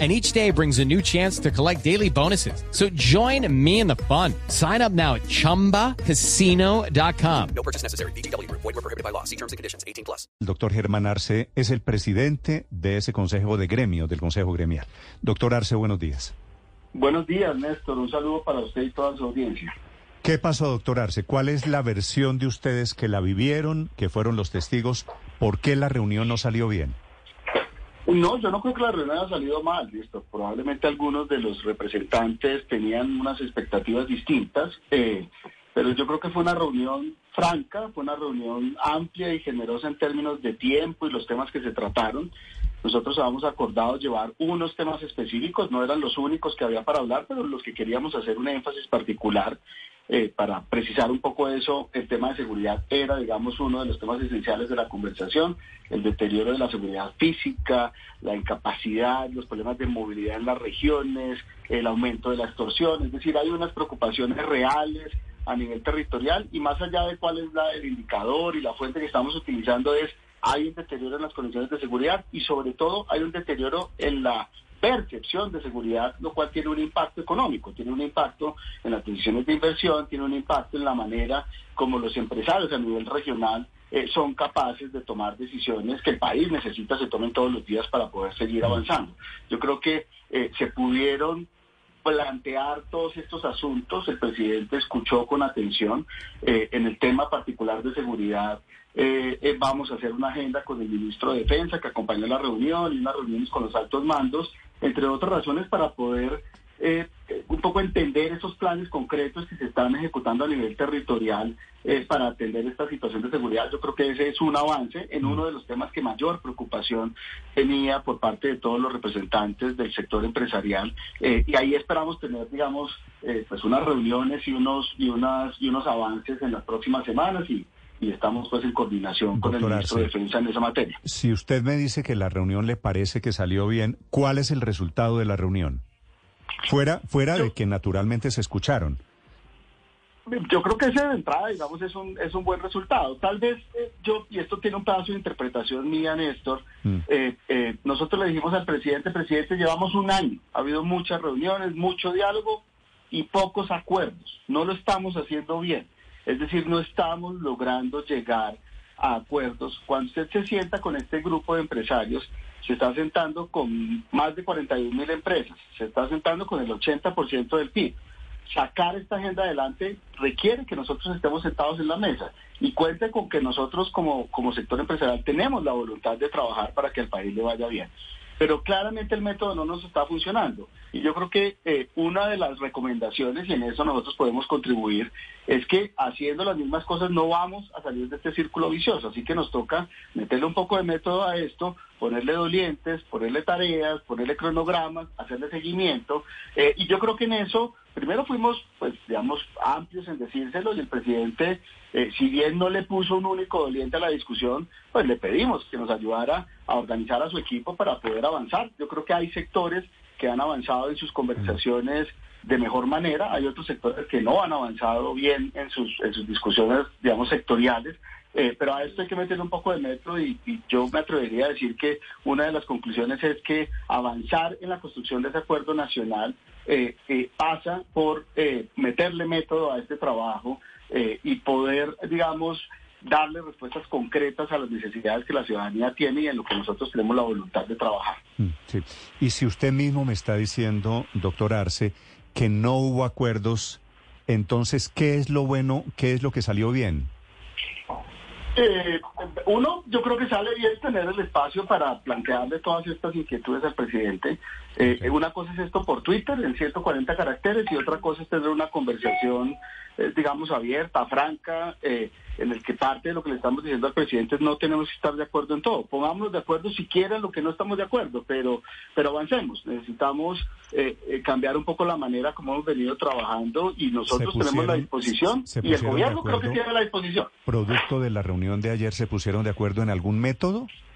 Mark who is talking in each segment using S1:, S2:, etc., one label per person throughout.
S1: and each day brings a new chance to collect daily bonuses. So join me in the fun. Sign up now at ChumbaCasino.com.
S2: No purchase necessary. BGW. Void were prohibited by law. See terms and conditions. 18 plus.
S3: El doctor Germán Arce es el presidente de ese consejo de gremio, del consejo gremial. Doctor Arce, buenos días.
S4: Buenos días, Néstor. Un saludo para usted y toda su audiencia.
S3: ¿Qué pasó, doctor Arce? ¿Cuál es la versión de ustedes que la vivieron, que fueron los testigos? ¿Por qué la reunión no salió bien?
S4: No, yo no creo que la reunión haya salido mal, listo. Probablemente algunos de los representantes tenían unas expectativas distintas, eh, pero yo creo que fue una reunión franca, fue una reunión amplia y generosa en términos de tiempo y los temas que se trataron. Nosotros habíamos acordado llevar unos temas específicos, no eran los únicos que había para hablar, pero los que queríamos hacer un énfasis particular eh, para precisar un poco eso, el tema de seguridad era, digamos, uno de los temas esenciales de la conversación, el deterioro de la seguridad física, la incapacidad, los problemas de movilidad en las regiones, el aumento de la extorsión, es decir, hay unas preocupaciones reales a nivel territorial y más allá de cuál es la, el indicador y la fuente que estamos utilizando es hay un deterioro en las condiciones de seguridad y sobre todo hay un deterioro en la percepción de seguridad, lo cual tiene un impacto económico, tiene un impacto en las decisiones de inversión, tiene un impacto en la manera como los empresarios a nivel regional eh, son capaces de tomar decisiones que el país necesita se tomen todos los días para poder seguir avanzando. Yo creo que eh, se pudieron plantear todos estos asuntos, el presidente escuchó con atención eh, en el tema particular de seguridad. Eh, eh, vamos a hacer una agenda con el ministro de Defensa que acompañó la reunión y unas reuniones con los altos mandos, entre otras razones para poder eh, un poco entender esos planes concretos que se están ejecutando a nivel territorial eh, para atender esta situación de seguridad. Yo creo que ese es un avance en uno de los temas que mayor preocupación tenía por parte de todos los representantes del sector empresarial eh, y ahí esperamos tener, digamos, eh, pues unas reuniones y unos y unas y unos avances en las próximas semanas y y estamos pues en coordinación con el ministro de. Defensa en esa materia.
S3: Si usted me dice que la reunión le parece que salió bien, ¿cuál es el resultado de la reunión? Fuera, fuera de que naturalmente se escucharon.
S4: Yo creo que ese de entrada, digamos, es un, es un buen resultado. Tal vez eh, yo, y esto tiene un pedazo de interpretación mía, Néstor,
S3: Mm.
S4: eh, eh, nosotros le dijimos al presidente, presidente, llevamos un año, ha habido muchas reuniones, mucho diálogo y pocos acuerdos. No lo estamos haciendo bien. Es decir, no estamos logrando llegar a acuerdos. Cuando usted se sienta con este grupo de empresarios, se está sentando con más de 41 mil empresas, se está sentando con el 80% del PIB sacar esta agenda adelante requiere que nosotros estemos sentados en la mesa y cuente con que nosotros como, como sector empresarial tenemos la voluntad de trabajar para que al país le vaya bien. Pero claramente el método no nos está funcionando. Y yo creo que eh, una de las recomendaciones, y en eso nosotros podemos contribuir, es que haciendo las mismas cosas no vamos a salir de este círculo vicioso. Así que nos toca meterle un poco de método a esto, ponerle dolientes, ponerle tareas, ponerle cronogramas, hacerle seguimiento. Eh, y yo creo que en eso, primero fuimos, pues, digamos, amplios en decírselo y el presidente, eh, si bien no le puso un único doliente a la discusión, pues le pedimos que nos ayudara a organizar a su equipo para poder avanzar. Yo creo que hay sectores que han avanzado en sus conversaciones de mejor manera, hay otros sectores que no han avanzado bien en sus, en sus discusiones, digamos, sectoriales, eh, pero a esto hay que meterle un poco de metro y, y yo me atrevería a decir que una de las conclusiones es que avanzar en la construcción de ese acuerdo nacional eh, eh, pasa por eh, meterle método a este trabajo eh, y poder, digamos, darle respuestas concretas a las necesidades que la ciudadanía tiene y en lo que nosotros tenemos la voluntad de trabajar.
S3: Mm, sí. Y si usted mismo me está diciendo, doctor Arce, que no hubo acuerdos, entonces, ¿qué es lo bueno, qué es lo que salió bien?
S4: Eh, uno, yo creo que sale bien tener el espacio para plantearle todas estas inquietudes al presidente. Eh, Una cosa es esto por Twitter, en 140 caracteres, y otra cosa es tener una conversación, eh, digamos, abierta, franca, eh, en el que parte de lo que le estamos diciendo al presidente es no tenemos que estar de acuerdo en todo. Pongámonos de acuerdo siquiera en lo que no estamos de acuerdo, pero, pero avancemos. Necesitamos eh, eh, cambiar un poco la manera como hemos venido trabajando y nosotros tenemos la disposición
S3: se
S4: y el gobierno creo que tiene la disposición.
S3: Producto de la reunión de ayer se pusieron de acuerdo en algún método?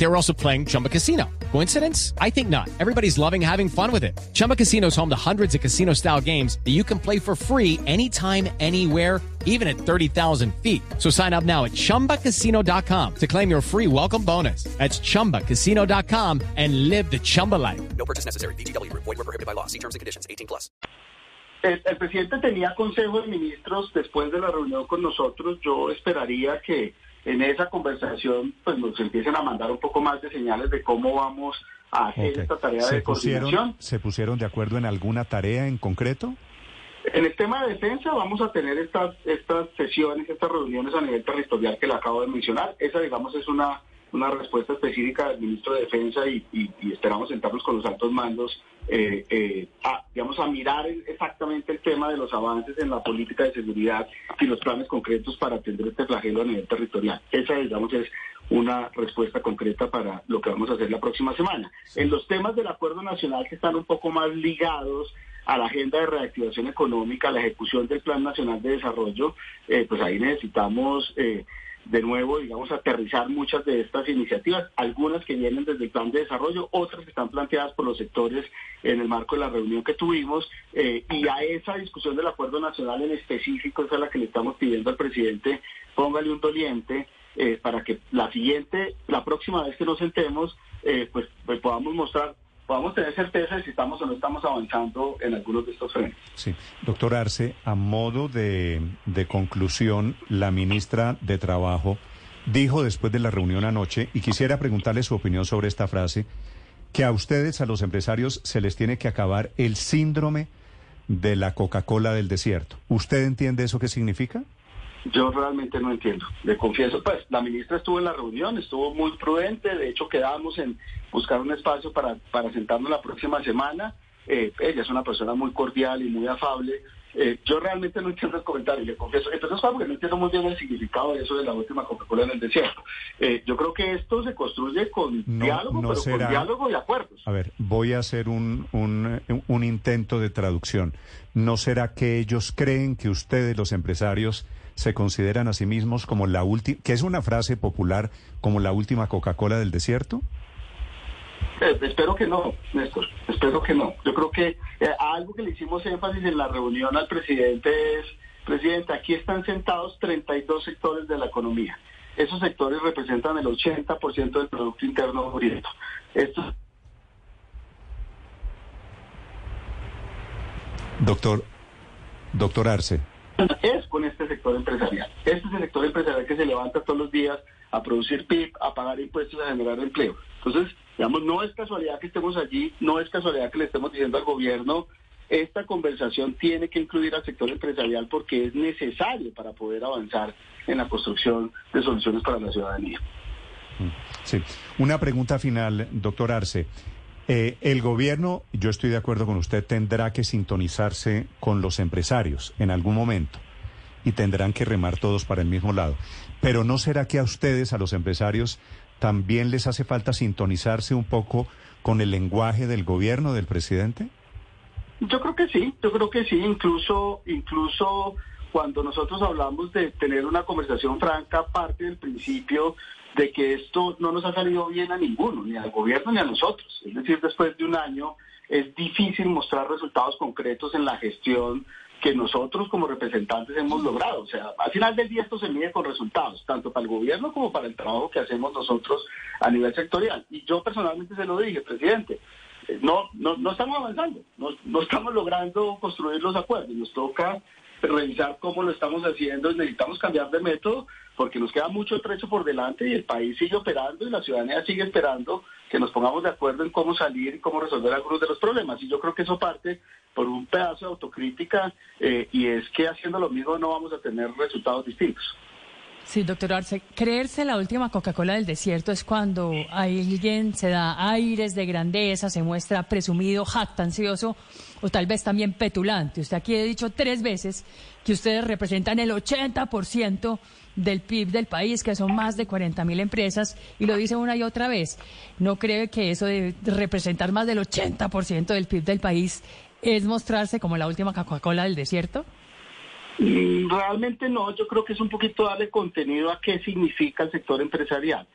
S1: They were also playing Chumba Casino. Coincidence? I think not. Everybody's loving having fun with it. Chumba Casino is home to hundreds of casino style games that you can play for free anytime, anywhere, even at 30,000 feet. So sign up now at chumbacasino.com to claim your free welcome bonus. That's chumbacasino.com and live the Chumba life.
S2: No purchase necessary. VGW Group. Void were prohibited by law. See terms and conditions. 18 plus.
S4: El, el presidente tenía consejo de ministros después de la reunión con nosotros. Yo esperaría que en esa conversación pues nos empiecen a mandar un poco más de señales de cómo vamos a hacer esta tarea
S3: ¿Se
S4: de coordinación.
S3: pusieron, ¿Se pusieron de acuerdo en alguna tarea en concreto?
S4: En el tema de defensa vamos a tener estas estas sesiones, estas reuniones a nivel territorial que le acabo de mencionar. Esa, digamos, es una, una respuesta específica del ministro de Defensa y, y- y esperamos sentarnos con los altos mandos eh, eh, a, digamos, a mirar exactamente el tema de los avances en la política de seguridad y los planes concretos para atender este flagelo a nivel territorial. Esa, digamos, es una respuesta concreta para lo que vamos a hacer la próxima semana. En los temas del acuerdo nacional que están un poco más ligados a la agenda de reactivación económica, a la ejecución del Plan Nacional de Desarrollo, eh, pues ahí necesitamos eh, de nuevo, digamos, aterrizar muchas de estas iniciativas, algunas que vienen desde el Plan de Desarrollo, otras que están planteadas por los sectores en el marco de la reunión que tuvimos, eh, y a esa discusión del Acuerdo Nacional en específico, es la que le estamos pidiendo al presidente, póngale un doliente eh, para que la siguiente, la próxima vez que nos sentemos, eh, pues, pues podamos mostrar podamos tener certeza de si estamos o no estamos avanzando en algunos de estos frentes.
S3: Sí. Doctor Arce, a modo de, de conclusión, la ministra de Trabajo dijo después de la reunión anoche, y quisiera preguntarle su opinión sobre esta frase, que a ustedes, a los empresarios, se les tiene que acabar el síndrome de la Coca-Cola del desierto. ¿Usted entiende eso qué significa?
S4: Yo realmente no entiendo. Le confieso, pues la ministra estuvo en la reunión, estuvo muy prudente, de hecho quedamos en buscar un espacio para, para sentarnos la próxima semana. Eh, ella es una persona muy cordial y muy afable. Eh, yo realmente no entiendo el comentario, le confieso. Entonces, porque no entiendo muy bien el significado de eso de la última Coca-Cola en el desierto. Eh, yo creo que esto se construye con
S3: No-
S4: diálogo,
S3: no
S4: pero
S3: será-
S4: con diálogo y acuerdos.
S3: A ver, voy a hacer un, un, un intento de traducción. ¿No será que ellos creen que ustedes, los empresarios, se consideran a sí mismos como la última, que es una frase popular, como la última Coca-Cola del desierto?
S4: Eh, espero que no, Néstor, espero que no. Yo creo que eh, algo que le hicimos énfasis en la reunión al presidente es, presidente, aquí están sentados 32 sectores de la economía. Esos sectores representan el 80% del Producto Interno Bruto. Esto
S3: Doctor, doctor Arce.
S4: Es con este sector empresarial. Este es el sector empresarial que se levanta todos los días a producir PIB, a pagar impuestos, a generar empleo. Entonces, digamos, no es casualidad que estemos allí, no es casualidad que le estemos diciendo al gobierno, esta conversación tiene que incluir al sector empresarial porque es necesario para poder avanzar en la construcción de soluciones para la ciudadanía.
S3: Sí. Una pregunta final, doctor Arce. Eh, el gobierno, yo estoy de acuerdo con usted, tendrá que sintonizarse con los empresarios en algún momento y tendrán que remar todos para el mismo lado. Pero ¿no será que a ustedes, a los empresarios, también les hace falta sintonizarse un poco con el lenguaje del gobierno, del presidente?
S4: Yo creo que sí, yo creo que sí, incluso, incluso cuando nosotros hablamos de tener una conversación franca, parte del principio de que esto no nos ha salido bien a ninguno, ni al gobierno ni a nosotros. Es decir, después de un año es difícil mostrar resultados concretos en la gestión que nosotros como representantes hemos logrado. O sea, al final del día esto se mide con resultados, tanto para el gobierno como para el trabajo que hacemos nosotros a nivel sectorial. Y yo personalmente se lo dije, presidente, eh, no, no, no estamos avanzando, no, no estamos logrando construir los acuerdos, nos toca revisar cómo lo estamos haciendo, necesitamos cambiar de método porque nos queda mucho trecho por delante y el país sigue operando y la ciudadanía sigue esperando que nos pongamos de acuerdo en cómo salir y cómo resolver algunos de los problemas. Y yo creo que eso parte por un pedazo de autocrítica eh, y es que haciendo lo mismo no vamos a tener resultados distintos.
S5: Sí, doctor Arce, creerse la última Coca-Cola del desierto es cuando alguien se da aires de grandeza, se muestra presumido, jactancioso o tal vez también petulante. Usted aquí ha dicho tres veces que ustedes representan el 80% del PIB del país, que son más de 40 mil empresas, y lo dice una y otra vez. ¿No cree que eso de representar más del 80% del PIB del país es mostrarse como la última Coca-Cola del desierto?
S4: Mm, realmente no, yo creo que es un poquito darle contenido a qué significa el sector empresarial.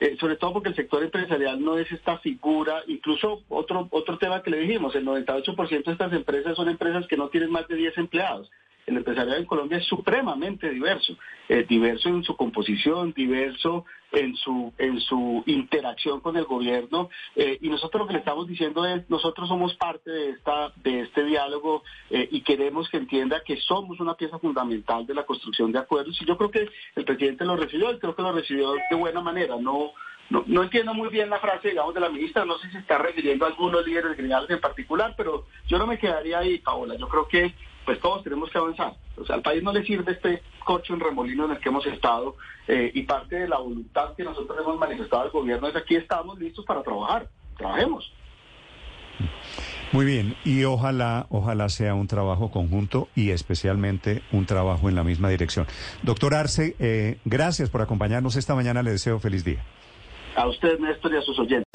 S4: Eh, sobre todo porque el sector empresarial no es esta figura, incluso otro otro tema que le dijimos, el 98% de estas empresas son empresas que no tienen más de 10 empleados el empresariado en Colombia es supremamente diverso, eh, diverso en su composición, diverso en su en su interacción con el gobierno eh, y nosotros lo que le estamos diciendo es nosotros somos parte de esta de este diálogo eh, y queremos que entienda que somos una pieza fundamental de la construcción de acuerdos y yo creo que el presidente lo recibió y creo que lo recibió de buena manera no no, no, entiendo muy bien la frase, digamos, de la ministra, no sé si está refiriendo a algunos líderes gremiales en particular, pero yo no me quedaría ahí, Paola. Yo creo que pues todos tenemos que avanzar. O sea, al país no le sirve este coche en remolino en el que hemos estado eh, y parte de la voluntad que nosotros hemos manifestado al gobierno es aquí estamos listos para trabajar. Trabajemos.
S3: Muy bien, y ojalá, ojalá sea un trabajo conjunto y especialmente un trabajo en la misma dirección. Doctor Arce, eh, gracias por acompañarnos esta mañana. Le deseo feliz día.
S4: A usted, Néstor, y a sus oyentes.